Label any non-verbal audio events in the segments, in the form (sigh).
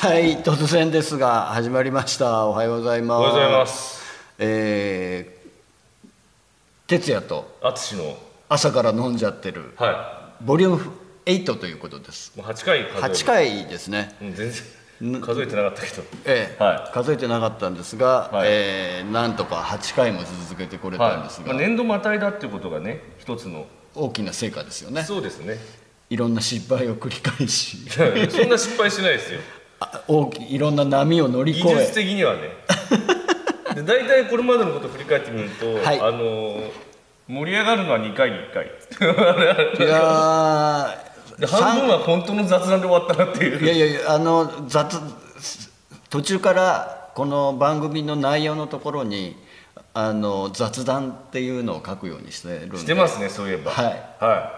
はい突然ですが始まりました。おはようございます。おはようございます。えー、哲也と淳の朝から飲んじゃってるはボリューム8ということです。いもう8回数える8回ですね。うん全然数えてなかったけど。ええは数えてなかったんですが、はい。えーなんとか8回も続けてこれたんですが、まあ、年度またいだっていうことがね一つの大きな成果ですよね。そうですね。いろんな失敗を繰り返し。(laughs) そんな失敗しないですよ。あ大きいろんな波を乗り越技術え的にはね。(laughs) で大体これまでのことを振り返ってみると、はい。あの盛り上がるのは2回に1回。(laughs) いや (laughs) 半分は本当の雑談で終わったなっていう。いやいやいやあの雑途中からこの番組の内容のところにあの雑談っていうのを書くようにしてるんで。してますねそういえば。はい。はい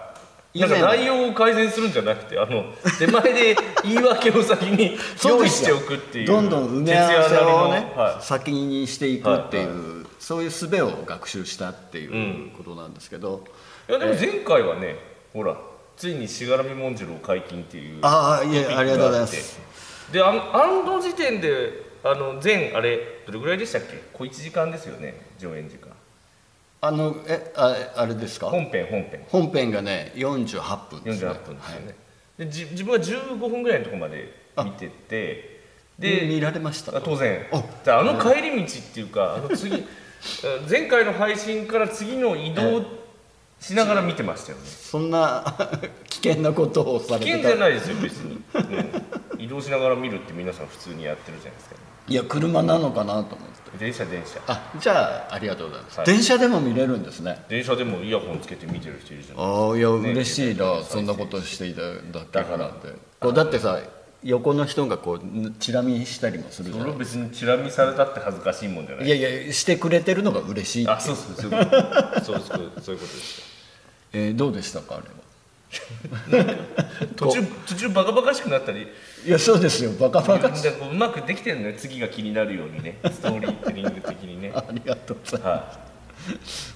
なんか内容を改善するんじゃなくてあの手前で言い訳を先に (laughs) 用意しておくっていうどんどん埋め合わせをね、のは先にしていくっていう、はいそういう術を学習したっていうことなんですけど、い、いやでも前回はねほらついにしがらみもんじゅるを解禁っていうああいやありがとうございます。であのあの時点であの全あれどれぐらいでしたっけ？小1時間ですよね上演時間あのえああれですか？本編本編。本編がね48分です、ね、48分ですよね、でじ自分は15分ぐらいのところまで見ててで見でられましたあ当然。あであの帰り道っていうかあの次 (laughs) 前回の配信から次の移動しながら見てましたよね。そんな (laughs) 危険なことをされてた。危険じゃないですよ別に、うん移動しながら見るって皆さん普通にやってるじゃないですかいや車なのかなと思って。電車電車。あじゃあありがとうございます、はい。電車でも見れるんですね。電車でもイヤホンつけて見てる人いるじゃないああいや、ね嬉しいなねそんなことしていただけだからって。こうだってさ横の人がこうチラ見したりもするじゃそれをない別にチラ見されたって恥ずかしいもんじゃない。いやいやしてくれてるのが嬉しいあそうそうそうそうそうそういうことです。(laughs) えーどうでしたかあれ (laughs) 途中途中バカバカしくなったり。はいやそうですよ。バカバカでこううまくできてるのよ。次が気になるようにね。ストーリーテリング的にね。(laughs) ありがとうございまは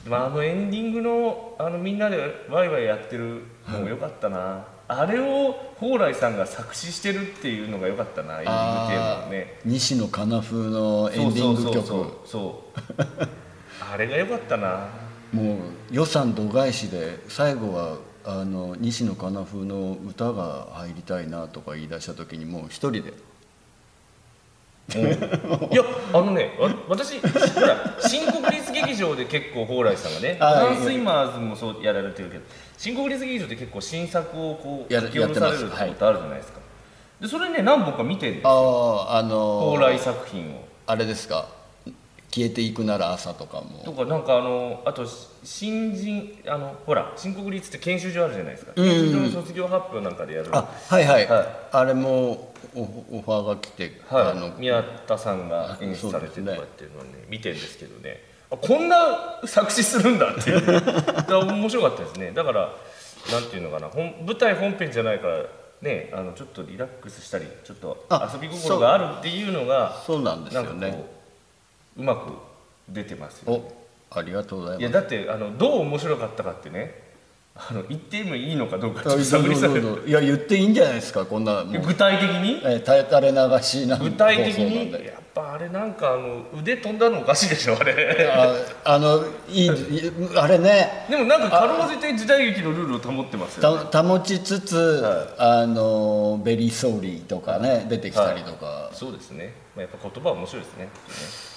い。まあ、あのエンディングのあのみんなでワイワイやってるのも良かったな、あれを蓬莱さんが作詞してるっていうのが良かったな。エンディングテーマあをねー西野カナ風のエンディング曲。そうそうそうそう。あれが良かったな。もう予算度外視で最後はあの西野カナ風の歌が入りたいなとか言い出した時にもう一人で。いやあのねわ私ほら新国立劇場で結構蓬莱さんがね (laughs) あダンスイマーズもそうやられてるけど新国立劇場って結構新作をこうや書き下ろされることあるじゃないですか、でそれね何本か見てるんですあよ。ああの蓬莱作品を。あれですか？消えていくなら朝とかも。とかなんかあのあと新人あのほら新国立って研修所あるじゃないですか、研修所の卒業発表なんかでやる。あはいはい、はい。あれもオオファーが来て、はい、あの宮田さんが演出されてとかっていうのをね見てるんですけどね。あこんな作詞するんだっていう。(laughs) 面白かったですね。だからなんていうのかな。本舞台本編じゃないからねあのちょっとリラックスしたりちょっとあ遊び心があるっていうのがそうなんですなんかこよねううまく出てますよね。おありがとうございます。いやだってあのどう面白かったかってね。あの言ってもいいのかどうかちょっと探いや言っていいんじゃないですかこんな具体的に？えー垂れ流しな具体的に？で。やっぱあれなんかあの腕飛んだのおかしいでしょあれ。ああのいいいあれね。でもなんかかろうじて時代劇のルールを保ってますよ、ね、た保ちつつ、はあの very sorry とかね出てきたりとか、そうですね、まあ、やっぱ言葉は面白いですね。だから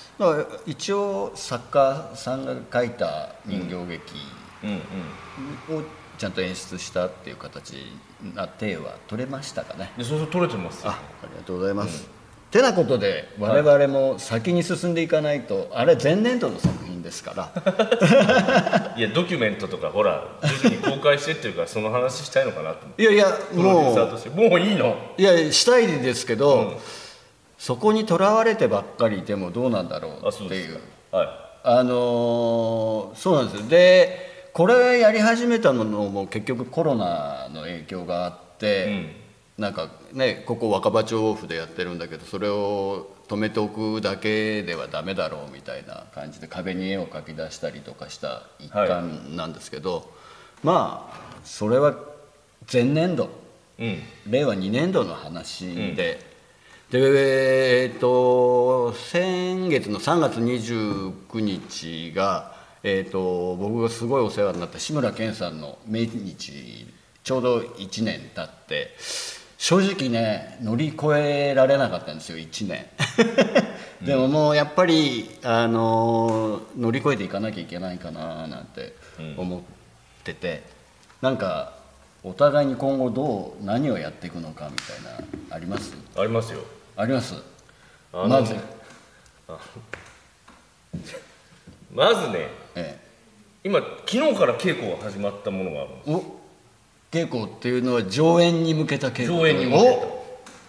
一応作家さんが書いた人形劇うんうん。をちゃんと演出したっていう形な手は取れましたかね。でそうそう取れてますよ。あありがとうございます、てなことで我々も先に進んでいかないと、あれ前年度の作品ですから。(laughs) いやドキュメントとかほら徐々に公開してっていうからその話したいのかなと思って。いやいやプロデューサーもとして。もういいの？ういやしたいですけど、うんそこにとらわれてばっかりいてもどうなんだろうあっていう。はあのーそうなんですよ。でこれやり始めたのも結局コロナの影響があって、なんかねここ若葉町オフでやってるんだけどそれを止めておくだけではダメだろうみたいな感じで壁に絵を描き出したりとかした一環なんですけど、まあそれは前年度。いうん。令和2年度の話で、でえっと先月の3月29日が、えっと僕がすごいお世話になった志村けんさんの命日ちょうど1年経って正直ね乗り越えられなかったんですよ1年。(laughs) でももうやっぱりあの乗り越えていかなきゃいけないかななんて思ってて、なんかお互いに今後どう何をやっていくのかみたいなあります？ありますよあります？まず、まずねえ今昨日から稽古が始まったものがあるんです。え、お稽古っていうのは上演に向けた稽古。上演に向けた。お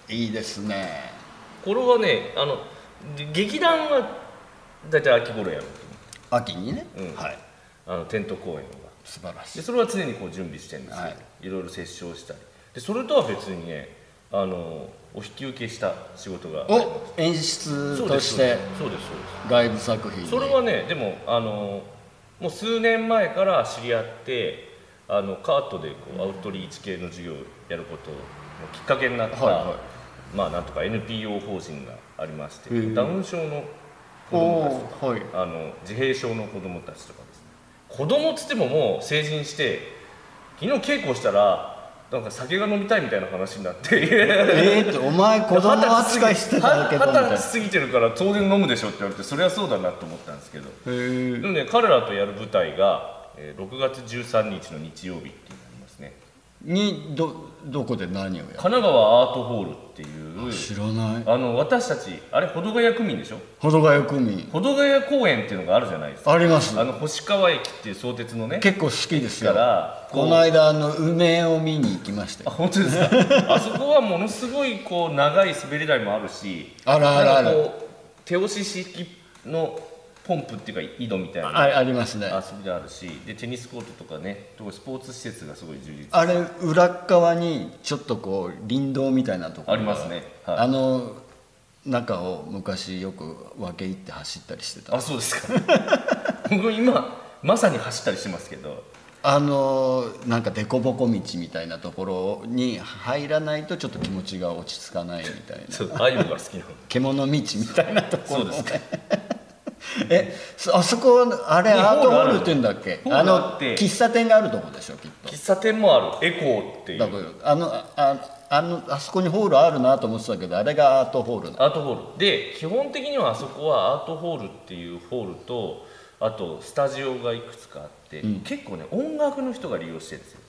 いいですね。これはねあの劇団は大体秋頃やる秋にね、うん。はい。あのテント公演が。素晴らしい。でそれは常にこう準備してるんですよ、はい。い、ろいろ折衝したり。でそれとは別にねあのお引き受けした仕事がお演出としてそうです外部作品に。それはねでもあのもう数年前から知り合ってあのカートでこうアウトリーチ系の授業をやることのきっかけになった、はいはまあなんとか NPO 法人がありまして、ダウン症の子供たちとかおはい。あの自閉症の子供たちとかですね。子供っつってももう成人して昨日稽古したらなんか酒が飲みたいみたいな話になって。えーってお前子供扱いしてたけどみたい過ぎてるから当然飲むでしょって言われてそれはそうだなと思ったんですけど。でもね彼らとやる舞台が、えー6月13日の日曜日っていうのがありますね。にどどこで何をやる？神奈川アートホールっていう知らない。あの私たちあれ保土ヶ谷区民でしょ？保土ヶ谷区民。保土ヶ谷公園っていうのがあるじゃないですか。あります。あの星川駅っていう相鉄のね結構好きですよ。からこの間あの梅を見に行きましたあよ本当ですか？(laughs) あそこはものすごいこう長い滑り台もあるしあるあるある。なんかこう手押し式のポンプっていうか井戸みたいなあありますね。遊びであるしでテニスコートとかねスポーツ施設がすごい充実あれ裏っ側にちょっとこう林道みたいなところがありますね。はい。あの中を昔よく分け入って走ったりしてた。あそうですか。(laughs) 僕今まさに走ったりしてますけど。あのなんか凸凹道みたいなところに入らないとちょっと気持ちが落ち着かないみたいな。そうああいうのが好きなの。(laughs) 獣道みたいなところそうですか (laughs) えそあそこあれにアートホホールって言うんだっけ？あの喫茶店があるとこでしょきっと。喫茶店もある。エコーっていう。あのああのあそこにホールあるなと思ってたけどあれがアートホールなアートホール。で基本的にはあそこはアートホールっていうホールとあとスタジオがいくつかあって、結構ね音楽の人が利用してるんですよ。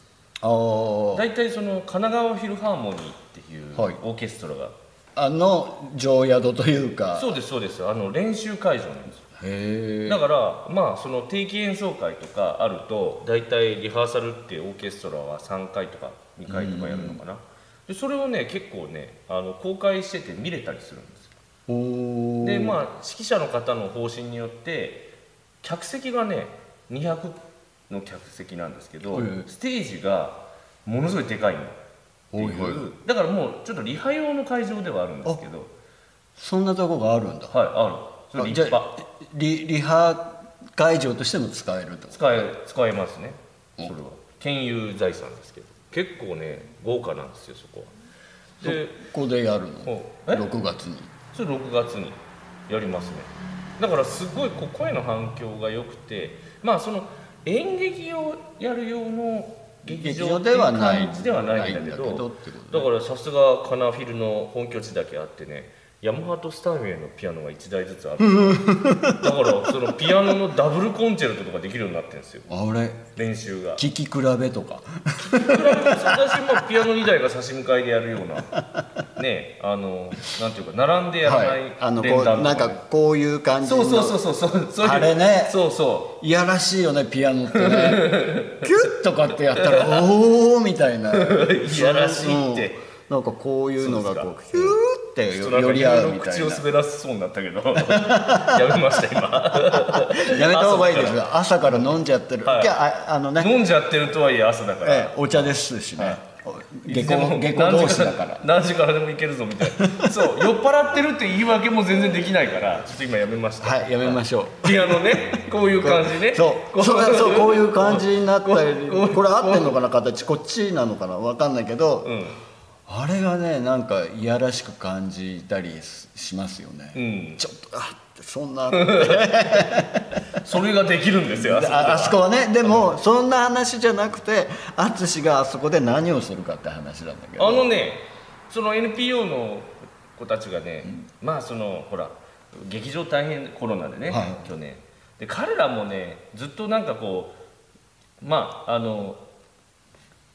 大体その神奈川フィルハーモニーっていうはい。オーケストラが、あの常宿というか。そうですそうです。あの練習会場なんですだからまあその定期演奏会とかあると大体リハーサルってオーケストラは3回とか2回とかやるのかな、でそれをね結構ねあの公開してて見れたりするんですよ。おでまあ指揮者の方の方針によって客席がね200の客席なんですけど、はいステージがものすごいでかいの。っていう、だからもうちょっとリハ用の会場ではあるんですけど。そんなとこがあるんだ。はいある。それ立派。あリリハ会場としても使えると。使え使えますね。お。それは。県有財産ですけど。結構ね豪華なんですよそこは。でここでやるの？おえ？6月に。それ6月に。やりますね。だからすごいこう声の反響が良くてまあその演劇をやる用の劇場ではない。ではないんだけどだからさすがカナフィルの本拠地だけあってねヤマハとスターミューのピアノが1台ずつあるだからそのピアノのダブルコンチェルトとかできるようになってるんですよ。あれ練習が。聴き比べとか。私もピアノ2台が差し向かいでやるような。(laughs) ねあのなんていうか並んでやらなはい。いあのこ連弾とうなんかこういう感じの。そうそうそうそうそう。そういうあれね。そうそう。いやらしいよねピアノってね。(laughs) キュッとかってやったら (laughs) おおみたいな。いやらしいって。うんなんかこういうのがこうそキューって寄り合うみたいな。口を滑らせそうになったけど。(laughs) やめました今。やめた方がいいですよ。朝から。飲んじゃってる、はい。あああのね、飲んじゃってるとはいえ朝だから、ええお茶ですしね、下い。つでも校下校同士だから。何時からでも行けるぞみたいな。そう酔っ払ってるって言い訳も全然できないから。ちょっと今やめました。はいやめましょう。ピアノね。こういう感じね。そうそうそうこういう感じになったり。これ合ってんのかな形。こっちなのかな分かんないけど、うんあれがねなんかいやらしく感じたりしますよね、うん。ちょっとあそんな (laughs) それができるんですよあそこでああそこはね。でもそんな話じゃなくて淳があそこで何をするかって話なんだけど。あのねその NPO の子たちがね、まあそのほら劇場大変コロナでね、はい。去年。で彼らもねずっとなんかこうまああの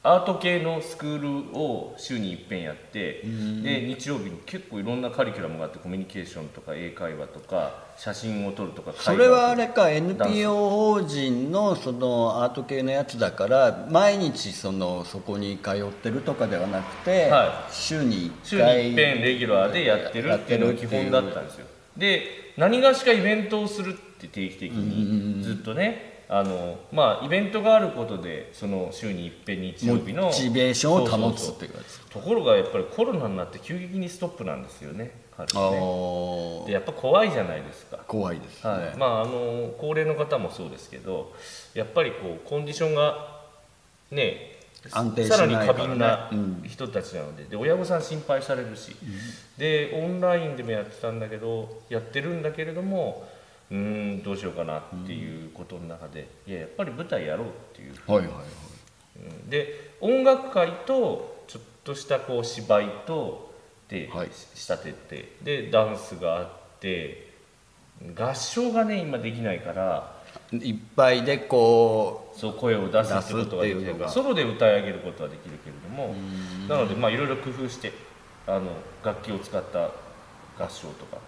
アート系のスクールを週に一遍やってで日曜日に結構いろんなカリキュラムがあってコミュニケーションとか英会話とか写真を撮るとかそれはあれか NPO 法人のそのアート系のやつだから毎日そのそこに通ってるとかではなくて、は週に週1回に一遍レギュラーでやってるっていうのが基本だったんですよ。で何がしかイベントをするって定期的にずっとねあのまあイベントがあることでその週に一遍日曜日のモチベーションを保つっていうかですところがやっぱりコロナになって急激にストップなんですよね彼あね。ー。でやっぱ怖いじゃないですか。怖いですね、はい、まああの高齢の方もそうですけどやっぱりこうコンディションがね安定しさらに過敏なうん人たちなのでで親御さん心配されるし、でオンラインでもやってたんだけどやってるんだけれどもうーんどうしようかなっていうことの中で、いややっぱり舞台やろうっていう、はいはいはい。うん。で音楽会とちょっとしたこう芝居とで、はい。仕立ててでダンスがあって合唱がね今できないからいっぱいでこそう声を出すってことができる出すっていうのが。ソロで歌い上げることはできるけれどもなのでまあいろいろ工夫してあの楽器を使った合唱とか、う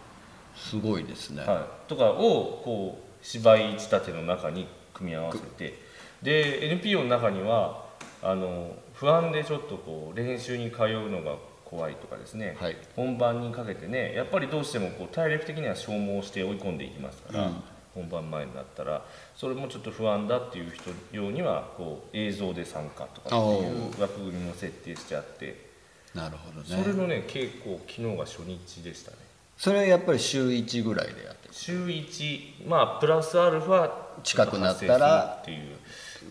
すごいですね、はい、とかをこう芝居仕立ての中に組み合わせて。で NPO の中にはあの不安でちょっとこう練習に通うのが怖いとかですね、はい。本番にかけてねやっぱりどうしてもこう体力的には消耗して追い込んでいきますから、うん。本番前になったら。それもちょっと不安だっていう人用にはこう映像で参加とかっていう枠組みも設定してあって、なるほどね。それのね稽古昨日が初日でしたねそれはやっぱり週1ぐらいでやってる？週1まあプラスアルファ近くなったらっていう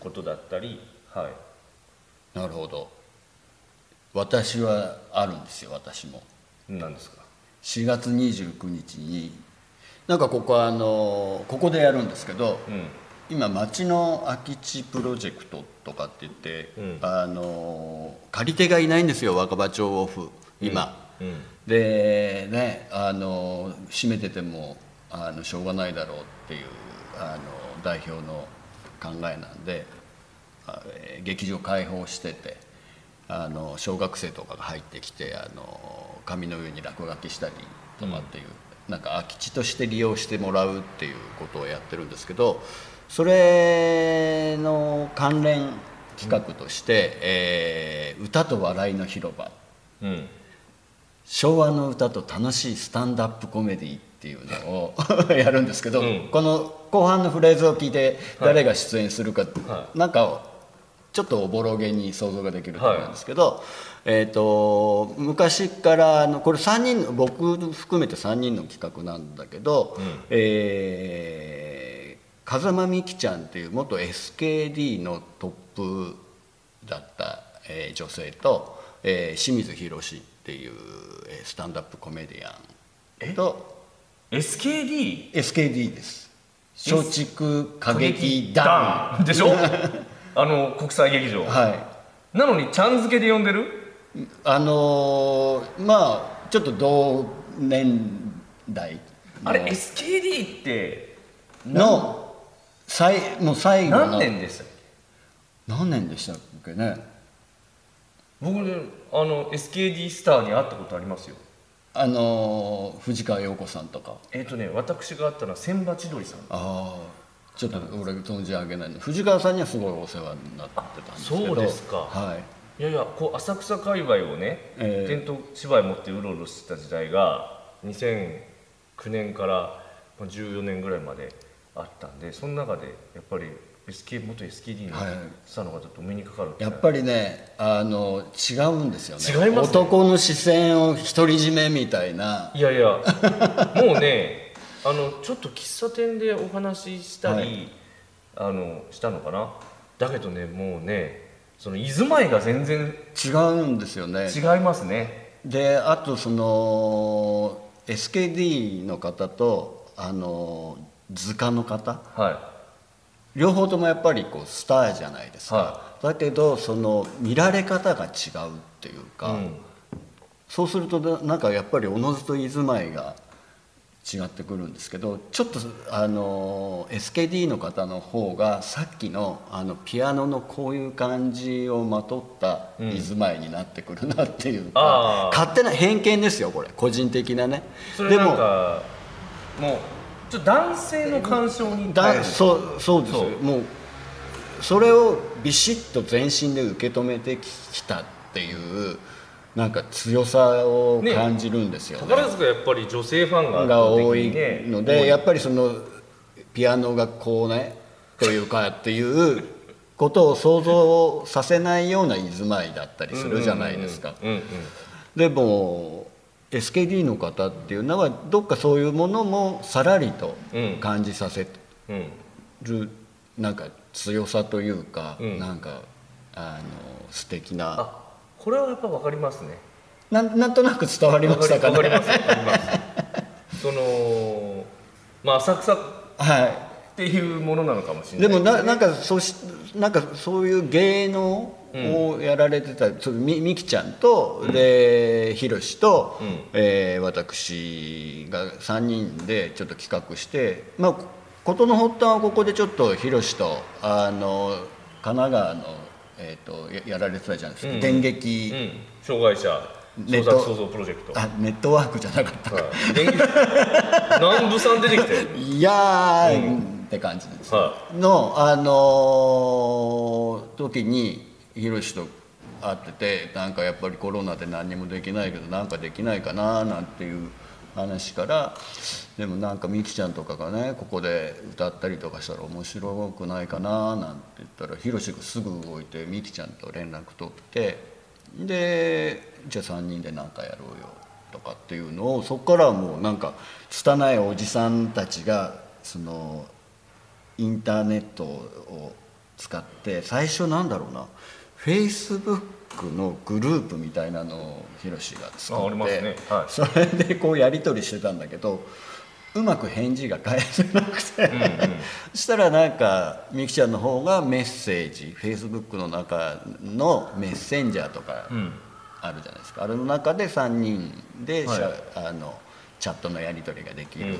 ことだったり。はい。なるほど。私はあるんですよ私も。何ですか？4月29日になんかここはあのここでやるんですけどうん。今町の空き地プロジェクトとかって言って、うん。あの借り手がいないんですよ若葉町オフ今、うん。でねあの閉めててもあのしょうがないだろうっていうあの代表の考えなんで劇場開放しててあの小学生とかが入ってきてあの紙の上に落書きしたりとかっていう、なんか空き地として利用してもらうっていうことをやってるんですけどそれの関連企画として「えー歌と笑いの広場」うん昭和の歌と楽しいスタンダップコメディっていうのを (laughs) やるんですけど、うん。この後半のフレーズを聞いて誰が出演するか、はなんかちょっとおぼろげに想像ができると思うんですけど、えー、と昔からあのこれ3人の僕含めて3人の企画なんだけど、うん。えー風間美樹ちゃんっていう元 SKD のトップだった、えー女性と、えー清水宏っていう、えースタンダップコメディアンと SKD SKD です。松竹歌劇団。ンでしょ？あの国際劇場、はい。なのにちゃん付けで呼んでる？あのーまあちょっと同年代。の。あれ SKD っての最もう最後の。何年でしたっけ？何年でしたっけね？僕ねあの SKD スターに会ったことありますよ。あのー藤川陽子さんとか。えっ、とね私が会ったのは千葉千鳥さん。あああちょっと俺存じ上げない。の藤川さんにはすごいお世話になってたんですけど。そうですか。はい。いやいやこう浅草界隈をね、ええ。伝統芝居持ってうろうろしてた時代が2009年からまあ14年ぐらいまであったんでその中でやっぱり SK 元 SKD のはい。スターの方とお目にかかるやっぱりねあの違うんですよね。違いますね。男の視線を独り占めみたいな。いやいや。もうねあのちょっと喫茶店でお話ししたり、はい。あのしたのかな。だけどねもうねその居住まいが全然違うんですよね。違いますね。であとその SKD の方とあの図鑑の方。は両方ともやっぱりこうスターじゃないですか、はだけどその見られ方が違うっていうい、か、うん。そうするとななんかやっぱりおのずと居住まいが違ってくるんですけどちょっとあの SKD の方の方がさっきのあのピアノのこういう感じをまとった居住まいになってくるなっていうか、あー。勝手な偏見ですよこれ。個人的なね。それなんかもうちょっと男性の干渉にだうそうそうですもうそれをビシッと全身で受け止めてきたっていうなんか強さを感じるんですよね。宝塚やっぱり女性ファンが圧が多いの多でやっぱりそのピアノがこうねというかっていうことを想像させないような居住まいだったりするじゃないですか。でも SKD の方っていうのはどっかそういうものもさらりと感じさせるなんか強さというか、うん。なんかあの素敵な。あこれはやっぱ分かりますね。なんなんとなく伝わりましたかね。わかりますわかります。そのまあ浅草っはていうものなのかもしい、れないでもななんかそうしなんかそういう芸能をやられてた、そのみみきちゃんと、でひろしと、うん。えー私が3人でちょっと企画してまあ事の発端はここでちょっとひろしとあの神奈川の、えー、とややられてたじゃないですか、うん。電撃、うん。障害者ネット。創作創造プロジェクト。あネットワークじゃなかったはい。(laughs) 南部さん出てきたよいやー、って感じです、はのあのー時にヒロシと会っててなんかやっぱりコロナで何にもできないけどなんかできないかななんていう話からでもなんかみきちゃんとかがねここで歌ったりとかしたら面白くないかななんて言ったらヒロシがすぐ動いてみきちゃんと連絡取ってでじゃあ3人で何かやろうよとかっていうのをそこからはもうなんか拙いおじさんたちがそのインターネットを使って最初なんだろうなフェイスブックのグループみたいなのをヒロシが作って、ね。はい。それでこうやり取りしてたんだけどうまく返事が返せなくて、そしたらなんかみきちゃんの方がメッセージフェイスブックの中のメッセンジャーとかうん。あるじゃないですか、あれの中で3人ではい。あのチャットのやり取りができる。うん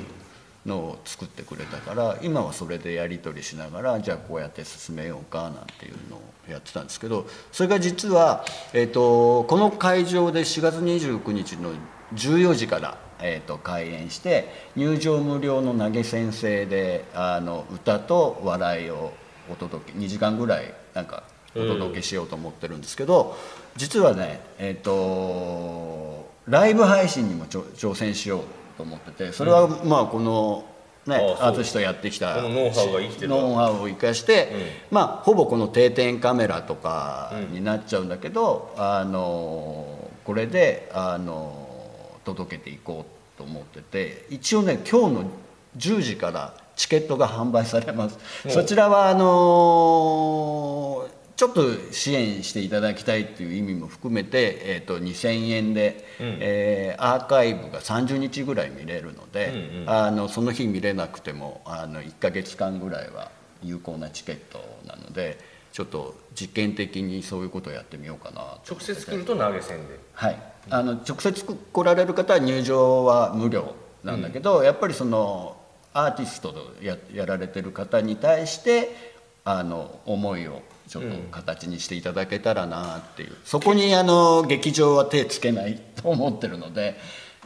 のを作ってくれたから、今はそれでやり取りしながらじゃあこうやって進めようかなんていうのをやってたんですけどそれが実は、えー、とこの会場で4月29日の14時から、えー、と開演して入場無料の投げ先生であの歌と笑いをお届け2時間ぐらいなんかお届けしようと思ってるんですけど、実はねえっ、とライブ配信にも挑戦しようと思っててそれはまあこのね、アーティストやってきたノウハウが生きてたノウハウを生かして、まあほぼこの定点カメラとかになっちゃうんだけど、あのこれであの届けていこうと思ってて一応ね今日の10時からチケットが販売されます。おそちらはあのちょっと支援していただきたいっていう意味も含めて、えー、と2,000円で、えーアーカイブが30日ぐらい見れるので、うんうん。あのその日見れなくてもあの1ヶ月間ぐらいは有効なチケットなのでちょっと実験的にそういうことをやってみようかなと直接来ると投げ銭で。はい、あの直接来られる方は入場は無料なんだけど、やっぱりそのアーティストとややられてる方に対してあの思いをちょっと形にしていただけたらなっていう、そこにあの劇場は手つけないと思ってるので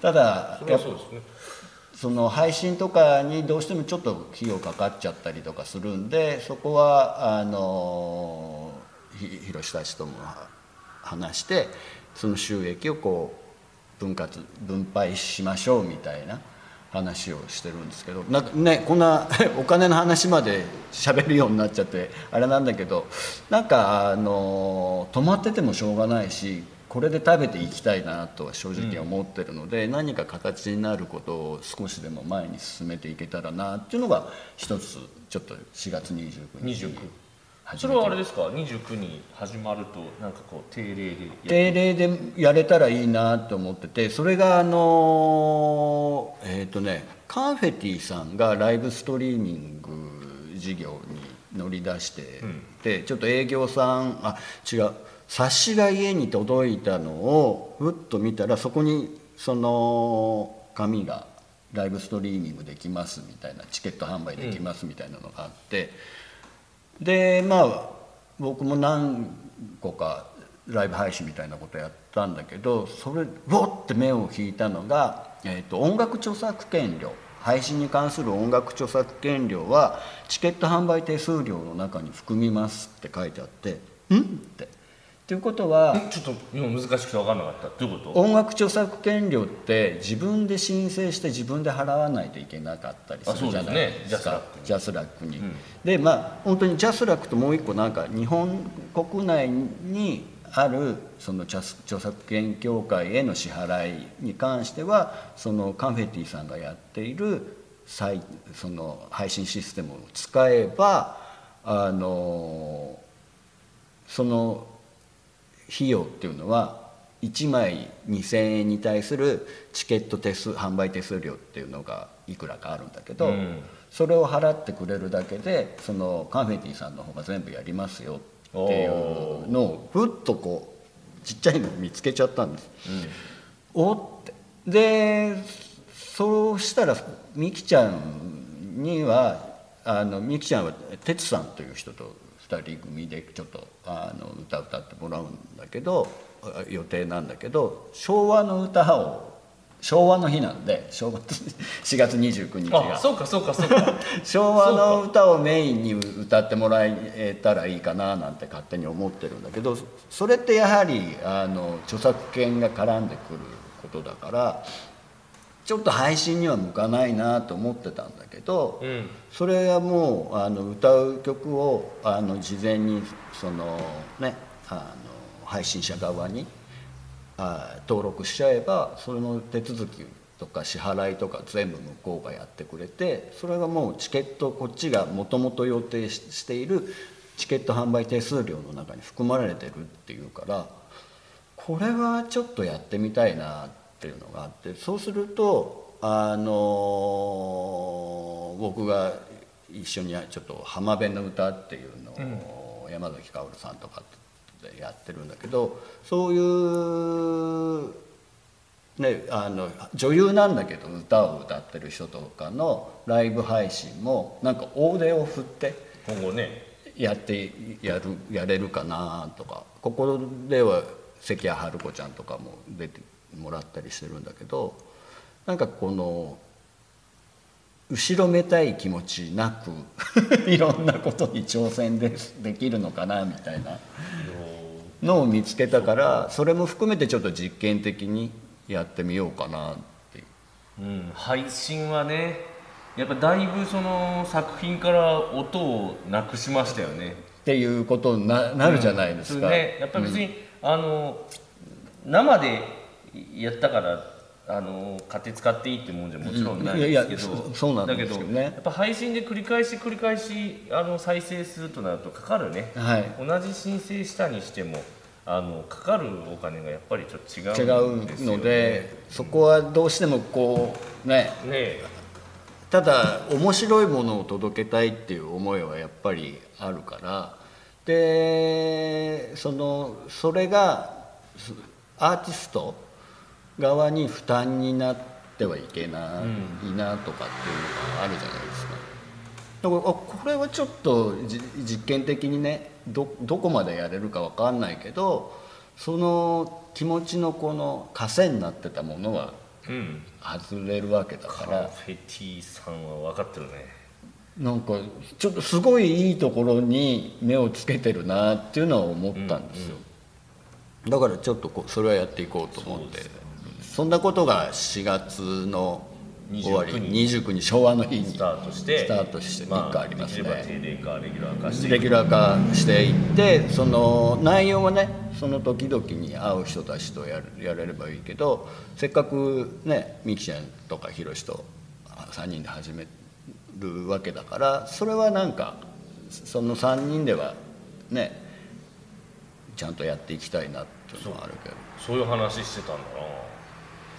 ただそれはそうですね。その配信とかにどうしてもちょっと費用かかっちゃったりとかするんでそこはあのひ広志たちともは話してその収益をこう分割分配しましょうみたいな話をしてるんですけどなんかねこんな (laughs) お金の話まで喋るようになっちゃってあれなんだけどなんかあの止まっててもしょうがないしこれで食べていきたいなとは正直思ってるので、何か形になることを少しでも前に進めていけたらなっていうのが一つちょっと4月29日29それはあれですか？29に始まるとなんかこう定例で定例でやれたらいいなと思っててそれがあのえっ、ー、とねカンフェティさんがライブストリーミング事業に乗り出してで、うん、ちょっと営業さんあ違う冊子が家に届いたのをふっと見たらそこにその紙がライブストリーミングできますみたいなチケット販売できますみたいなのがあって、うん、でまあ僕も何個かライブ配信みたいなことやったんだけどそれウォって目を引いたのが、えーと、音楽著作権料配信に関する音楽著作権料はチケット販売手数料の中に含みますって書いてあって「ん?」って。ということはちょっと今難しくて分かんなかった。どういうこと？音楽著作権料って自分で申請して自分で払わないといけなかったりするじゃないですか。 JASRAC に。でまあ本当に JASRAC ともう一個なんか日本国内にあるその著作権協会への支払いに関してはそのカンフェティさんがやっているその配信システムを使えばあのその費用っていうのは1枚2,000円に対するチケット手数販売手数料っていうのがいくらかあるんだけど、うん、それを払ってくれるだけでそのカンフェティさんの方が全部やりますよっていうのをふっとこうちっちゃいの見つけちゃったんです。うん、おって。でそうしたらみきちゃんにはあのみきちゃんは哲さんという人と2人組でちょっとあの歌歌ってもらうんだけど予定なんだけど昭和の歌を昭和の日なんで昭和4月29日が。そうかそうかそうか。(laughs) 昭和の歌をメインに歌ってもらえたらいいかななんて勝手に思ってるんだけどそれってやはりあの著作権が絡んでくることだからちょっと配信には向かないなと思ってたんだけど、うん、それはもうあの歌う曲をあの事前にそのねあの配信者側にあ登録しちゃえばその手続きとか支払いとか全部向こうがやってくれてそれがもうチケットこっちがもともと予定しているチケット販売手数料の中に含まれてるっていうからこれはちょっとやってみたいなっていうのがあってそうするとあの僕が一緒にちょっと浜辺の歌っていうのを山崎薫さんとかでやってるんだけどそういうね、あの女優なんだけど歌を歌ってる人とかのライブ配信もなんか大手を振って今後ね。やってやるやれるかなとかここでは関谷春子ちゃんとかも出てもらったりしてるんだけどなんかこの後ろめたい気持ちなく (laughs) いろんなことに挑戦でできるのかなみたいなのを見つけたからそれも含めてちょっと実験的にやってみようかなっていう。うん、配信はねやっぱだいぶその作品から音をなくしましたよね。っていうことにななるじゃないですか。うん、ね、やっぱり別に、うん、あの生でやったからあの買って使っていいってもんじゃもちろんないですけど、うん、そうなんだけど、ね、やっぱ配信で繰り返し繰り返しあの再生するとなるとかかるね、はい、同じ申請したにしてもあのかかるお金がやっぱりちょっと違うんですよ、ね、違うのでそこはどうしてもこうね。ねただ面白いものを届けたいっていう思いはやっぱりあるから。でそのそれがアーティスト側に負担になってはいけないなとかっていうのがあるじゃないですか。だからこれはちょっと実験的にねどどこまでやれるか分かんないけどその気持ちのこの枷になってたものは外れるわけだから、うん、フェティさんは分かってるね。なんかちょっとすごいいいところに目をつけてるなっていうのは思ったんですよ、うんうん、だからちょっとこうそれはやっていこうと思ってそんなことが4月の終わり29日。昭和の日にスタートしてスタートして3日ありますね、まあ、定例化レギュラー化してレギュラー化していってその内容はねその時々に会う人たちとやるやれればいいけどせっかくねミキちゃんとかヒロシと3人で始めるわけだからそれはなんかその3人ではねちゃんとやっていきたいなっていうのはあるけど。そういう話してたんだな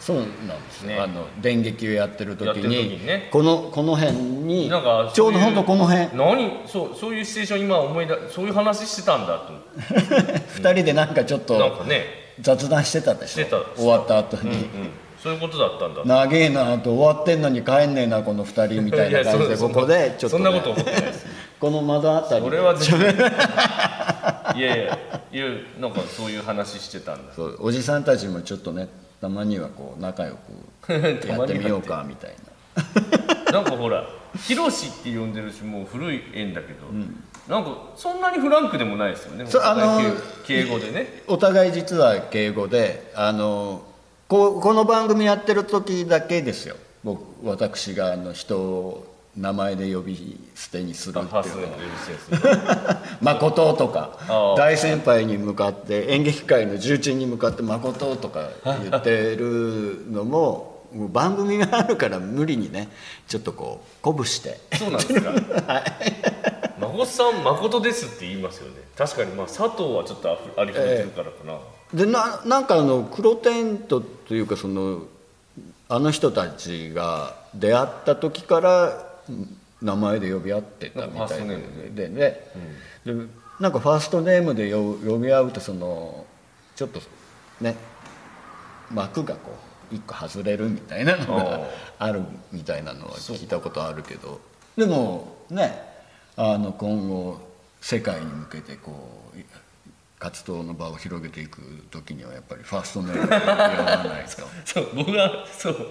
そうなんですね。ねあの電撃をやってる時ににね。このこの辺になんかちょうど本当この辺。何？そうそういうシチュエーション今思い出そういう話してたんだと。思って2人でなんかちょっなんとかね、雑談してたでしょ？してた。終わった後うんうんに、、そういうことだったんだ。長えなと終わってんのに帰んねえなこの2人みたいな感じで (laughs) ここでちょっと、ね、そんなこと思ってないです。(laughs) この窓あたりで。それは全然 (laughs) いやいやいやなんかそういう話してたんだ。そうおじさんたちもちょっとねたまにはこう仲良く (laughs) やってみようかみたいな。なんかほらヒロシって呼んでるしもう古い縁だけど、なんかそんなにフランクでもないですよね。あの敬敬語でね。お互い実は敬語であのこうこの番組やってる時だけですよ。僕私があの人を名前で呼び捨てにするっていうの誠とか。大先輩に向かって演劇界の重鎮に向かって誠とか言ってるのも番組があるから無理にねちょっとこう鼓舞して。そうなんですか。(laughs) 誠さん誠ですって言いますよね。確かにまあ佐藤はちょっとありふれてるからかな。でななんかあの黒テントというかそのあの人たちが出会った時からうん名前で呼び合ってたみたいなでね、でなんかファーストネームで呼呼び合うとそのちょっとね幕がこう一個外れるみたいなのがあるみたいなのは聞いたことあるけど。でもねあの今後世界に向けてこう活動の場を広げていく時にはやっぱりファーストネームで呼ばないと。(laughs) そう僕がそう。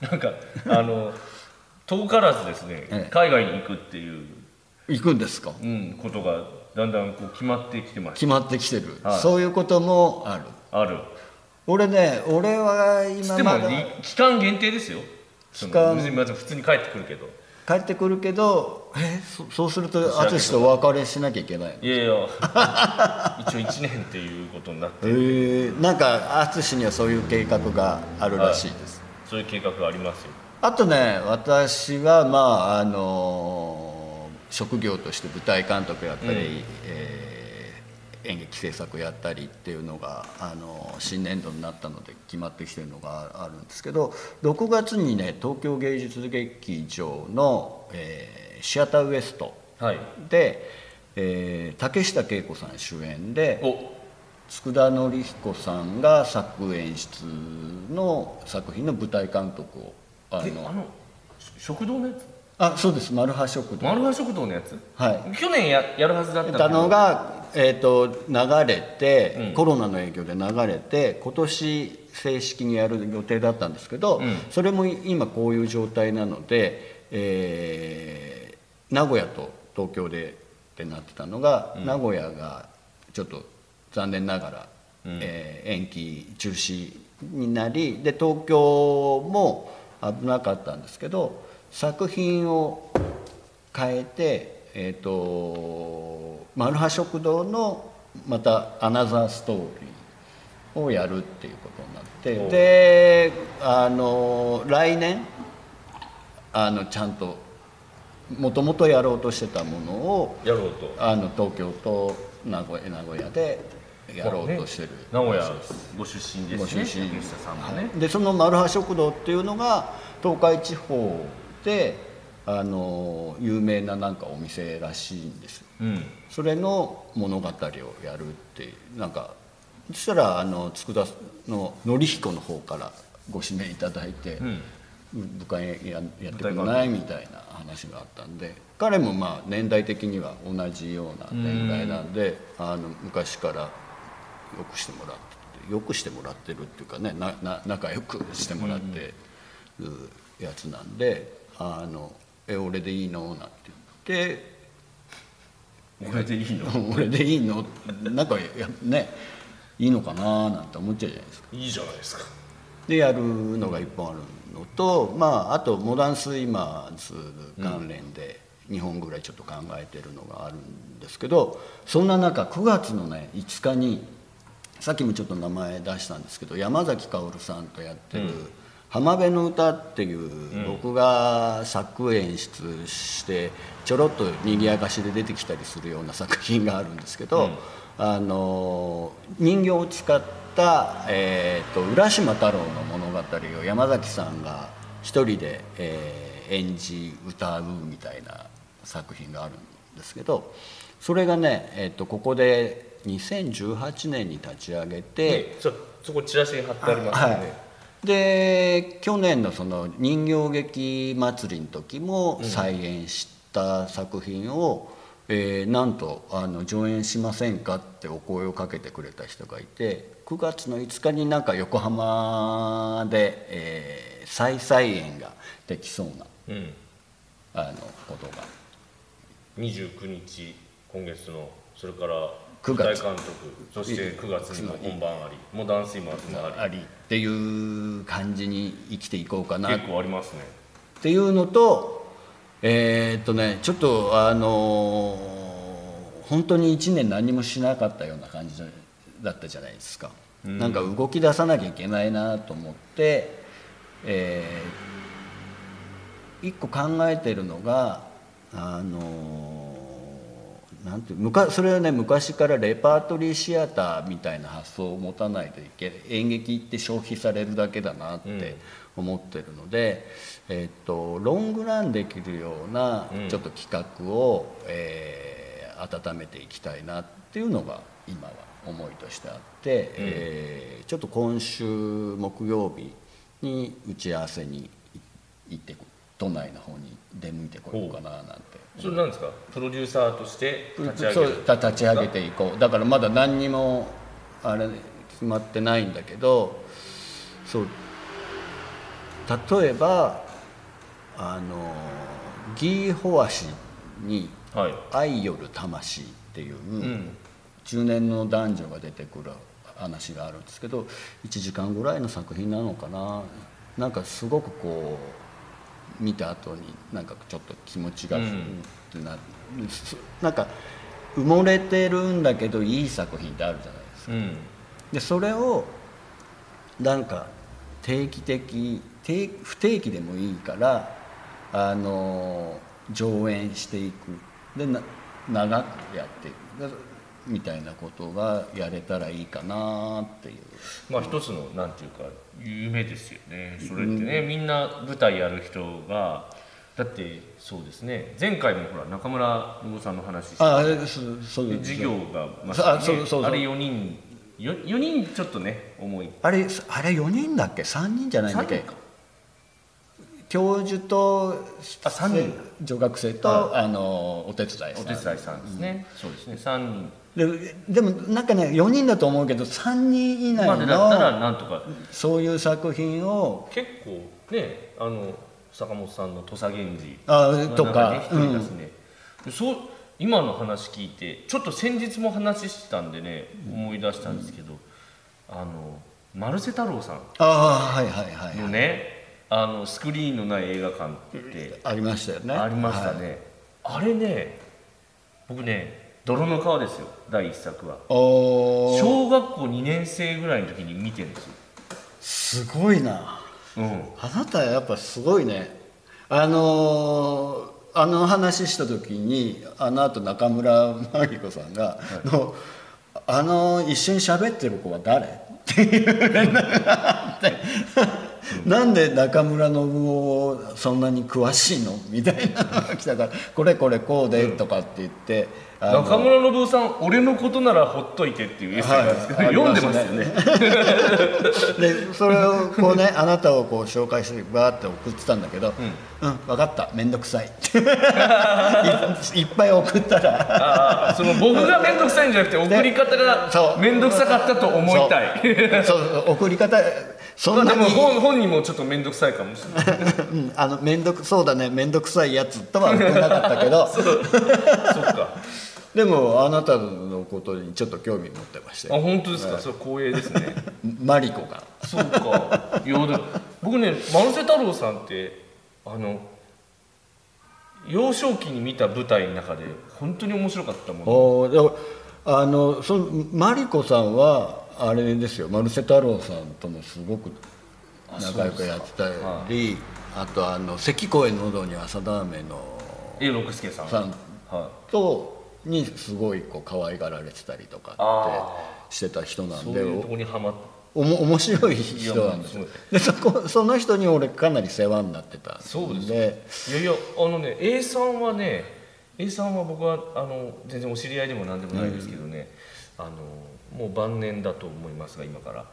なんかあの遠からずですね、ええ。海外に行くっていう、行くんですか？うん、ことがだんだんこう決まってきてまし決まってきてる、はい。そういうこともある。た。ある。俺ね俺は今まだり期間限定ですよ。そ期間。普通に帰ってくるけど。帰ってくるけどえそそうすると淳とお別れしなきゃいけないの？いやいや。(laughs) 一応1年っていうことになって。え。ー、なんか淳にはそういう計画があるらしいです、そういう計画がありますよ。あとね私はまああの職業として舞台監督やったり、うんえー演劇制作やったりっていうのがあの新年度になったので決まってきてるのがあるんですけど6月にね東京芸術劇場の、えーシアターウエストはい。で、えー竹下恵子さん主演でお佃典彦さんが作演出の作品の舞台監督をあの食堂のやつ？あそうです。マルハ食堂。マルハ食堂のやつ？はい。去年ややるはずだったのが、えー、と流れて、うん。コロナの影響で流れて今年正式にやる予定だったんですけど、うん。それも今こういう状態なので、えー名古屋と東京でってなってたのが、名古屋がちょっと残念ながら、うん。えー延期中止になりで東京も危なかったんですけど作品を変えて、えー、とマルハ食堂のまたアナザーストーリーをやるっていうことになってであの来年あのちゃんともともとやろうとしてたものをやろうと。あの東京と名古屋名古屋でやろうとしてる、名古屋ご出身ですね。ご出身。さんもね、でそのマルハ食堂っていうのが東海地方であの有名ななんかお店らしいんですうん。それの物語をやるっていう。なんかそしたらあの佃の典彦の方からご指名いただいて、うん。部会ややってくれないみたいな話があったんで彼もまあ年代的には同じような年代なんであの昔からよくしてもらってよくしてもらってるっていうかねなな仲良くしてもらってるやつなんで「あのえ俺でいいの?」なんて言って俺でいいの？(laughs) 俺でいいの？なんかやねいいのかななんて思っちゃうじゃないですか。いいじゃないですか。でやるのが一本あるのと、まあ、あとモダンスイマーズ関連で2本ぐらいちょっと考えてるのがあるんですけどそんな中9月のね5日にさっきもちょっと名前出したんですけど山崎薫さんとやってるうん「浜辺の歌」っていう僕が作演出してちょろっとにぎやかしで出てきたりするような作品があるんですけど、あの人形を使った、えーと、浦島太郎の物語を山崎さんが一人で、えー、演じ歌うみたいな作品があるんですけどそれがね、えーと、ここで2018年に立ち上げて、そそこチラシ貼ってありますね、はい、で去年のその人形劇祭りの時も再演した作品を、うんえー、なんとあの上演しませんかってお声をかけてくれた人がいて9月の5日になんか横浜で、えー、再々演ができそうな、うん、あのことが。29日今月のそれから9月。監督そして9月にも本番ありモダンスイマーズもあり。っていう感じに生きていこうかな。結構ありますね。っていうのとえー、っとねちょっとあのー、本当に1年何もしなかったような感じだったじゃないですか、うん、なんか動き出さなきゃいけないなと思って、えー、一個考えてるのがあのー、なんてそれはね昔からレパートリーシアターみたいな発想を持たないといけない。演劇って消費されるだけだなって思ってるので。うんえーと、ロングランできるようなちょっと企画を、うん、えー、温めていきたいなっていうのが今は思いとしてあって、うん、えー、ちょっと今週木曜日に打ち合わせに行って都内の方に出向いてこようかななんてそれなんですか？プロデューサーとして立ち上げ立ち上げていこう。だからまだ何にもあれ決まってないんだけどそう。例えばあのギー・ホワシに「愛よる魂」っていう、中年の男女が出てくる話があるんですけど1時間ぐらいの作品なのかな。なんかすごくこう見た後になんかちょっと気持ちがふってな,、うん、なんか埋もれてるんだけどいい作品ってあるじゃないですか。うん、でそれをなんか定期的不定期でもいいからあの上演していく。で長くやっていく。みたいなことがやれたらいいかなっていう。まあ一つのなんていうか夢ですよね。それってね、うん、みんな舞台やる人がだってそうですね。前回もほら中村信さんの話してあそう授業がまさに、ね、あれ4人 4, 4人ちょっとね重い。あれあれ4人だっけ？3人じゃないんだっけ？教授とあ3人。女学生とあのお手伝いさん。お手伝いさんですね、うん、そうですね。3人ででもなんかね4人だと思うけど3人以内だったらなんとか。そういう作品を結構ねあの坂本さんの土佐源氏あとか、ね、一人ですね、うん、そう今の話聞いてちょっと先日も話したんでね思い出したんですけど、うん、あの丸瀬太郎さん。のねあのスクリーンのない映画館って。ありましたよね。ありましたね、はい、あれね僕ね「泥の川」ですよ第一作は。小学校2年生ぐらいの時に見てるんですよ。すごいな、うん、あなたやっぱすごいね。あのーあの話した時にあのあと中村真理子さんが、はい、あの一緒に喋ってる子は誰?」って。いう連絡があってなん。で中村信夫そんなに詳しいのみたいなのが来たから「これこれこうで」とかって言って。中村信夫さん「俺のことならほっといて」っていうエッセイなんですけど、はい、読んでますよね。(laughs) でそれをこうねあなたをこう紹介してバーって送ってたんだけど「うん、うん、分かった。面倒くさい」い (laughs) いっぱい送ったら。その僕が面倒くさいんじゃなくて送り方が面倒くさかったと思いたい。そう。送り方そんなに。本本人もちょっと面倒くさいかもしれない、(laughs) うん、あの面倒くそうだね。面倒くさいやつとは言ってなかったけど。そっかでもあなたのことにちょっと興味持ってましたあ本当ですか、はい、それ光栄ですね。(laughs) マリコが。そうか。いやで僕ねマルセ太郎さんってあの幼少期に見た舞台の中で本当に面白かったものあのそのマリコさんはあれですよ。マルセ太郎さんともすごく仲良くやってたりあとあの関公園喉に浅田飴のえ六輔さん。さんとにすごいこう可愛がられてたりとかってしてた人なんでそういうとこにはまっおも面白い人なんですよ。でそこその人に俺かなり世話になってたそうですいやいやあのね A さんはね A さんは僕はあの全然お知り合いでも何でもないですけどね、うん、あのもう晩年だと思いますが今から、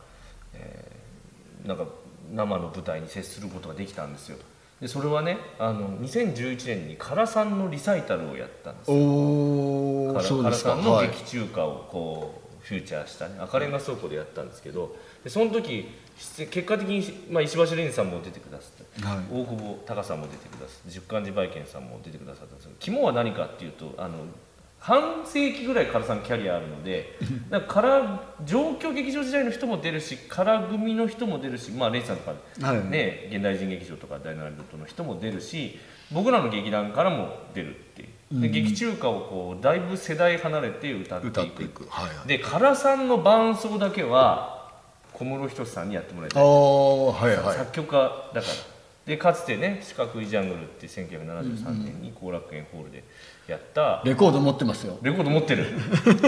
えー、なんか生の舞台に接することができたんですよでそれはねあの2011年に唐さんのリサイタルをやったんですよ。お唐さんの劇中歌をこう、フューチャーしたね。赤レンガ倉庫でやったんですけど。でその時結果的に、まあ、石橋蓮さんも出てくださって、はい、大久保隆さんも出てくださって十漢寺梅賢さんも出てくださったんですけど肝は何かっていうとあの半世紀ぐらい唐さんキャリアあるので (laughs) だから状況劇場時代の人も出るし唐組の人も出るしまあレイさんとかね、はい、現代人劇場とか大ナイトの人も出るし僕らの劇団からも出るっていう。で、劇中歌をこうだいぶ世代離れて歌っていく。いく、はいはい、で唐さんの伴奏だけは小室仁さんにやってもらいたい、はいはい、作曲家だからでかつてね「四角いジャングル」って1973年に後楽園ホールでやった。レコード持ってますよ。レコード持ってる。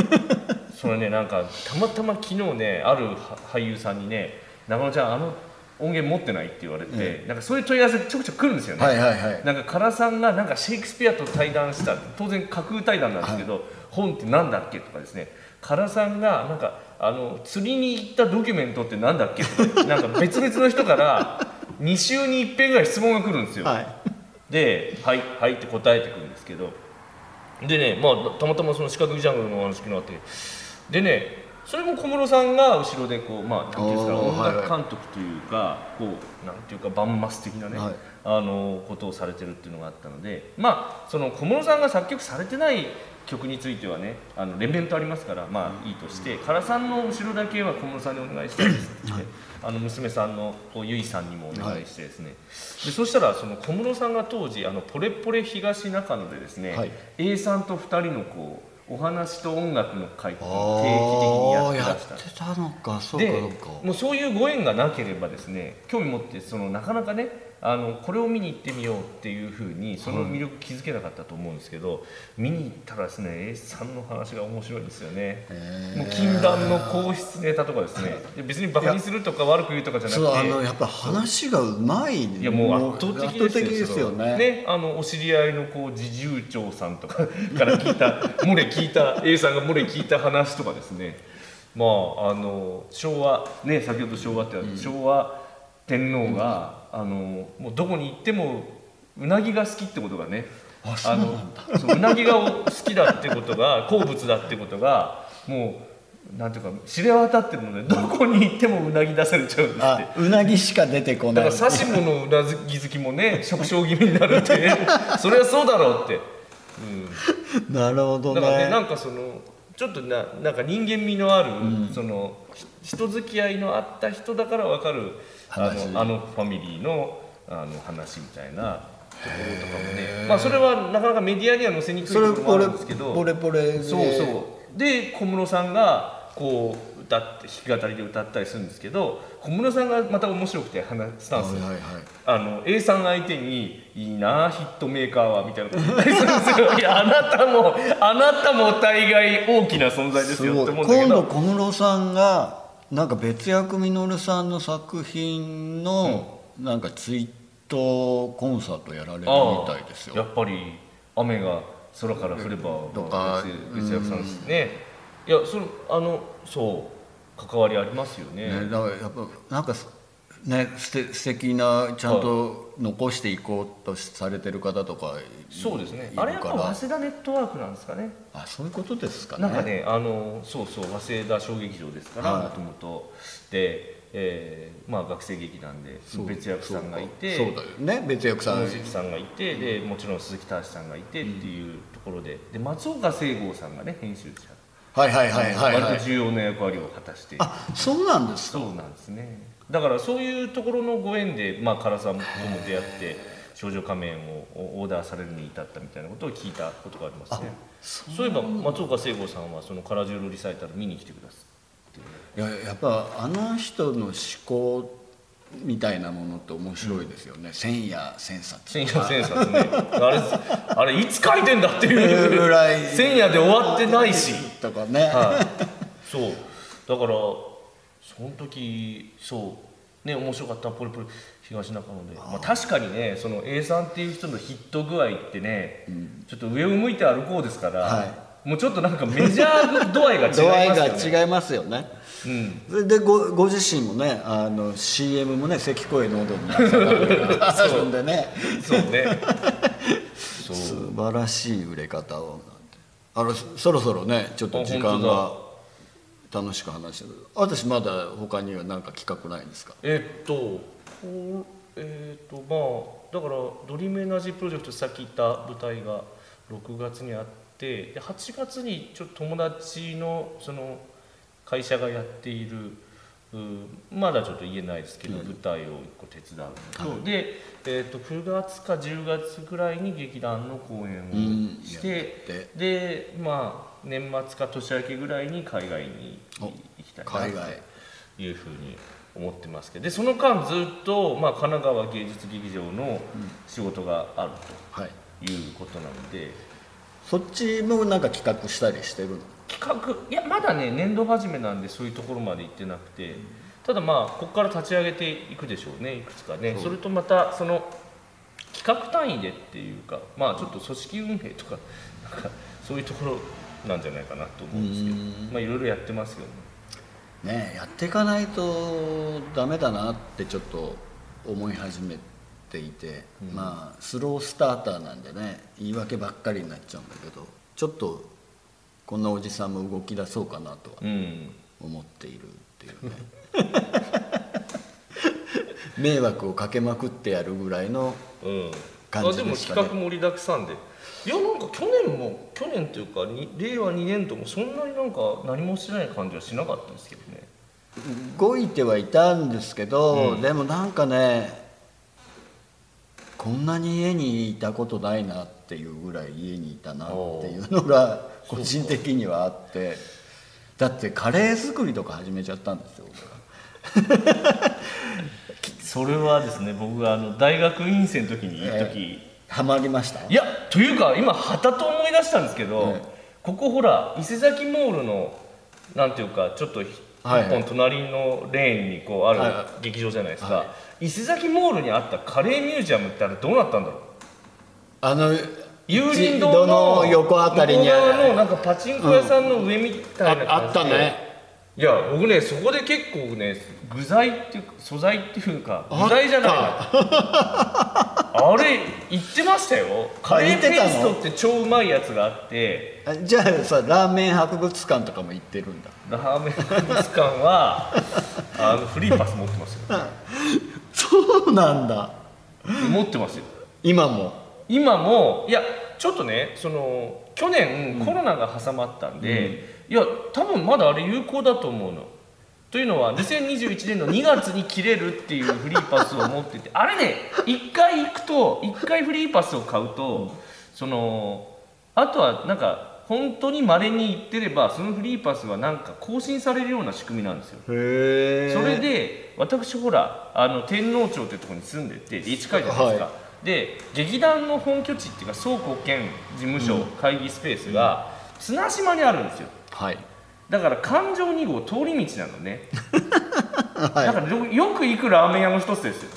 (laughs) それねなんかたまたま昨日ねある俳優さんにね「中野ちゃんあの音源持ってない?」って言われて、うん、なんかそういう問い合わせちょくちょく来るんですよね、はいはいはい、なんか唐さんがなんかシェイクスピアと対談した当然架空対談なんですけど、はい、本って何だっけとかですね。唐さんがなんかあの釣りに行ったドキュメントって何だっけとかなんか別々の人から2週に1遍ぐらい質問が来るんですよ、はい、で「はいはい」って答えてくるんですけど。でねまあたまたまその四角いジャングルの話があって。でねそれも小室さんが後ろでこうまあ何ていうんですか音楽監督というか、こうなんていうかバンマス的なね、はい、あのことをされてるっていうのがあったので。まあその小室さんが作曲されてない曲についてはねあの連綿とありますからまあいいとして唐さんの後ろだけは小室さんにお願いしたいですって、はい、あの娘さんのこうゆいさんにもお願いしてですね、はい、でそしたらその小室さんが当時あのポレポレ東中野でですね、はい、A さんと2人のこうお話と音楽の会って定期的にやってらした。やってたのかそうか。でもうそういうご縁がなければですね興味持ってそのなかなかねあのこれを見に行ってみようっていうふうにその魅力気づけなかったと思うんですけど、見に行ったらですね A さんの話が面白いですよね。もう禁断の皇室ネタとかですね。別にバカにするとか悪く言うとかじゃなくて。あのやっぱ話がうまいいやもう圧倒的ですよね。ねあのお知り合いのこう侍従長さんとかから聞いた (laughs) 漏れ聞いた A さんが漏れ聞いた話とかですね。まああの昭和ね先ほど昭和って、うん、昭和天皇が、あのもうどこに行ってもうなぎが好きってことがねあのそううなぎが好きだってことが (laughs) 好物だってことがもうなんていうか知れ渡ってるのでどこに行ってもうなぎ出されちゃうんですって。うなぎしか出てこない。だから刺し物のうなぎ好きもね食傷気味になるって。(laughs) それはそうだろうって、うん、なるほどね。だからねなんかそのちょっとななんか人間味のある、うん、その人付き合いのあった人だから分かるあのあのファミリーのあの話みたいな。ところとかもねまあそれはなかなかメディアには載せにくいところもあるんですけど。ポレポレそうそう。で小室さんがこう歌って弾き語りで歌ったりするんですけど小室さんがまた面白くて話スタンス、はいはいはい、あの A さん相手に「いいなヒットメーカーは」みたいなこと言ったりするんですよ。(laughs) いやあなたもあなたも大概大きな存在ですよって思うんだけど。今度小室さんがなんか別役稔さんの作品のなんかツイートコンサートやられるみたいですよ。やっぱり雨が空から降ればとか別役さんですね。いやそれあのそう関わりありますよね。ねだからやっぱなんかねすて素敵なちゃんと残していこうとされてる方とかそうですね。あれやっぱ早稲田ネットワークなんですかね。あそういうことですかね。なんかねあのそうそう早稲田小劇場ですからもともとでえー、まあ学生劇団で別役さんがいて。そうだよね。別役さん。さんがいてでもちろん鈴木隆さんがいてっていうところで。で松岡聖剛さんがね編集者。はいはいはいはい、はい、割と重要な役割を果たして。あそうなんですか。そうなんですねだからそういうところのご縁で、まあ、唐さんとも出会って少女仮面をオーダーされるに至ったみたいなことを聞いたことがありますね。そう。いえば松岡聖吾さんはその唐十郎リサイタル見に来てくださって。いややっぱあの人の思考っみたいなものって面白いですよね、千夜千冊千夜千冊ね。あれあれいつ書いてんだっていう (laughs) ぐらい。千夜で終わってないし。とかね、はい、そう。だからその時そうね面白かったポリポリ東中野で。まあ、確かにねその A さんっていう人のヒット具合ってね、ちょっと上を向いて歩こうですから、はい。もうちょっとなんかメジャー度合いが違いますよ度合いねが違いますよね。うん。それでごご自身もねあの CM もね関声喉になあるんでね。そう。ね。(laughs) 素晴らしい売れ方をあのそそろそろねちょっと時間が楽しく話してる。私まだ他には何か企画ないんですか？えっとえっとまあだからドリームエナジープロジェクトさっき言った舞台が6月にあってで8月にちょっと友達のその会社がやっているうまだちょっと言えないですけど、舞台を1個手伝うのと、で、えっと9月か10月ぐらいに劇団の公演をして、やって。でまあ年末か年明けぐらいに海外に行きたいなというふうに思ってますけど。でその間ずっと、まあ、神奈川芸術劇場の仕事があるはい。ということなので、そっちもなんか企画したりしてるの？企画いやまだね年度始めなんでそういうところまで行ってなくて。ただまあここから立ち上げていくでしょうねいくつかね。それとまたその企画単位でっていうかまあちょっと組織運営とかなんかそういうところなんじゃないかなと思うんですけど。まあいろいろやってますよね。ねやっていかないとダメだなってちょっと思い始めていて、まあスロースターターなんでね言い訳ばっかりになっちゃうんだけどちょっとこんなおじさんも動き出そうかなとはうん。思っているっていうね。(laughs) 迷惑をかけまくってやるぐらいのうん、感あでもじですかね。企画盛りだくさんで。いやなんか去年も去年というかに令和2年度もそんなになんか何もしてない感じはしなかったですけどね。動いてはいたんですけど、うん。でもなんかねこんなに家にいたことないなっていうぐらい家にいたなっていうのが個人的にはあって。だってカレー作りとか始めちゃったんですよそれはですね僕があの大学院生の時に時、ハマりました？いやというか今はたと思い出したんですけど、えここほら伊勢崎モールのなんていうかちょっと一本隣のレーンにこうある劇場じゃないですか、は伊勢崎モールにあったカレーミュージアムってあれどうなったんだろう？あの有林堂道のの横あたりに向こう側のなんかパチンコ屋さんの上みたいなああったねいや僕ねそこで結構ね具材っていうか素材っていうか具材じゃない。な (laughs) あれ言ってましたよ。カレーペーストって超うまいやつがあって。あじゃあさラーメン博物館とかも行ってるんだ。ラーメン博物館は (laughs) あのフリーパス持ってますよ。(laughs) そうなんだ。持ってますよ。今も？今もいやちょっとねその去年コロナが挟まったんで、いや多分まだあれ有効だと思うの。というのは2021年の2月に切れるっていうフリーパスを持ってて (laughs) あれね1回行くと1回フリーパスを買うとそのあとはなんか本当に稀に行ってればそのフリーパスはなんか更新されるような仕組みなんですよ。それで私ほらあの天皇町っていうところに住んでてで近いじゃないですか、はで劇団の本拠地っていうか倉庫兼事務所、会議スペースが綱島にあるんですよはい。だから環状2号通り道なのね、(laughs) はい。だからよよく行くラーメン屋の一つですよ。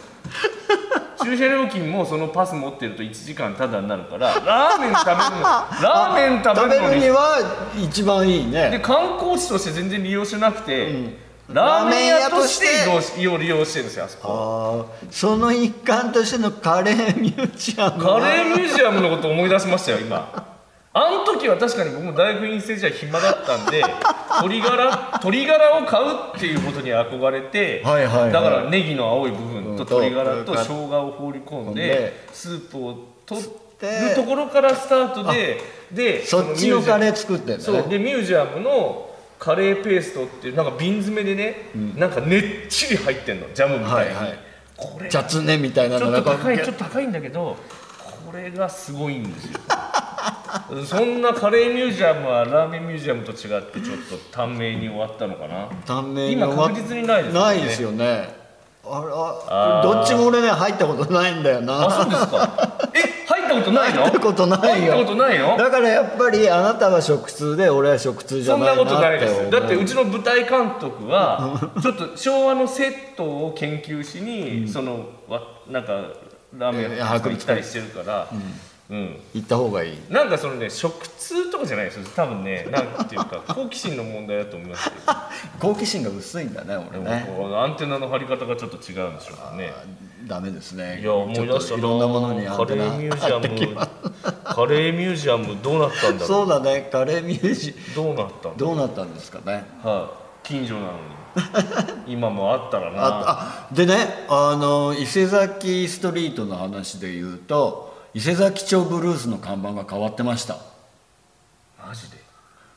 (laughs) 駐車料金もそのパス持ってると1時間タダになるからラーメン食べるの (laughs) ラーメン食食べべるのには一番いいでね観光地として全然利用しなくて、ラーメン屋として利用利用してるんですよあそこ。その一環としてのカレーミュージアムカレーミュージアムのこと思い出しましたよ今あの時は確かに僕も大学院生時代暇だったんで (laughs) 鶏ガラ鶏ガラを買うっていうことに憧れて、はいはいはい。だからネギの青い部分うんと鶏ガラとと生姜を放り込んででスープを取るでところからスタートででそっちのカレーー作ってんだね。でミュージアムのカレーペーストっていうなんか瓶詰めでね、なんかねっちり入ってんのジャムみたいに、はいはい。これ雑ねみたいなちょっと高いちょこっと高いんだけどこれがすごいんですよ (laughs) そんなカレーミュージアムはラーメンミュージアムと違ってちょっと短命に終わったのかな？う短命に今確実にないですよね。ないですよね。ああどっちも俺ね入ったことないんだよな。あそうですか。え入ったことないの？入ったことないよ。入ったことないの？だからやっぱりあなたは食通で俺は食通じゃそんななってないことないです。だってうちの舞台監督はちょっと昭和のセットを研究しに、そのわなんかラーメンえー屋行ったりしてるから、うん行った方がいい。なんかそのね食通とかじゃないですよ。多分ねなんていうか (laughs) 好奇心の問題だと思いますけど (laughs) 好奇心が薄いんだね俺ね。アンテナの張り方がちょっと違うんでしょうかね。ダメですね。いや思い出したいろんなものにアカンテナレーミュージアムカレーミュージアムどうなったんだろそうだねカレーミュージうどうなったどうなったんですかね。はい。近所なのに。(laughs) 今もあったらな。でねあの伊勢崎ストリートの話で言うと伊勢崎町ブルースの看板が変わってました。マジで？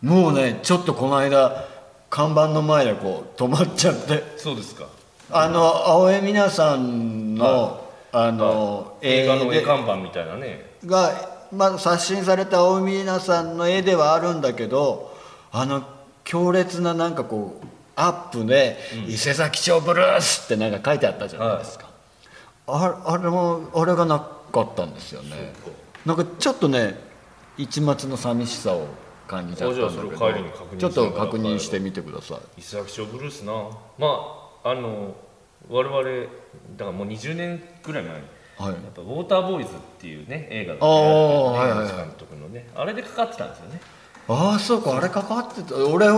もうねちょっとこの間看板の前でこう止まっちゃって。そうですか。あの青江皆さんの、あの、映画の絵で看板みたいなね。が、まあ、刷新された青江皆さんの絵ではあるんだけどあの強烈ななんかこうアップで「伊勢崎町ブルース」ってなんか書いてあったじゃないですか、ああれもあれがなかったんですよね。なんかちょっとね一末の寂しさを感じちゃったんだけどちょっと確認してみてください。伊勢崎町ブルースな。まああの我々だからもう20年ぐらい前。にはい。やっぱウォーターボーイズっていうね映画があーはいはいはい。監督のね。あれでかかってたんですよね。ああそうかあれ関わってた。俺は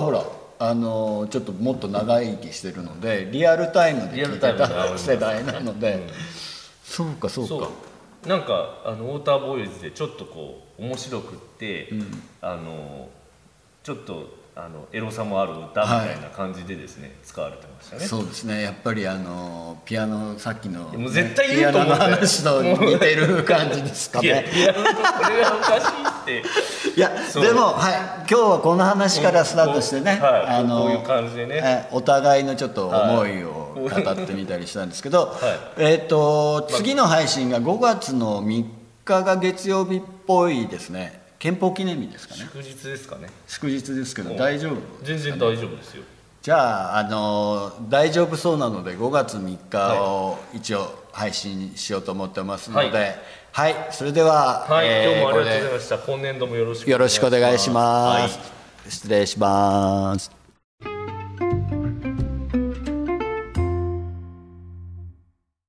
ほらあのちょっともっと長生きしてるのでリアルタイムで聞いてリアルタイムでありた世代なので、そうかそうか。なんかあのウォーターボーイズでちょっとこう面白くって、あのちょっとあのエロさもある歌みたいな感じでですね、使われてましたね。そうですね。やっぱりあのピアノさっきの、もう絶対言うと思う。ピアノの話と (laughs) 似てる感じですかいやねいやこれがおかしいって。いやでもはい今日はこの話からスタートしてね、はいあのこういう感じでね。えお互いのちょっと思いを語ってみたりしたんですけど、えっ、と次の配信が5月の3日が月曜日っぽいですね。憲法記念日ですかね。祝日ですかね。祝日ですけど大丈夫全然大丈夫ですよ。じゃああの大丈夫そうなので5月3日を一応配信しようと思ってますので。ははい。い、それでは、はい、えー今日もありがとうございこました。今年度もよろしくれでよろしくお願いします、はい。失礼します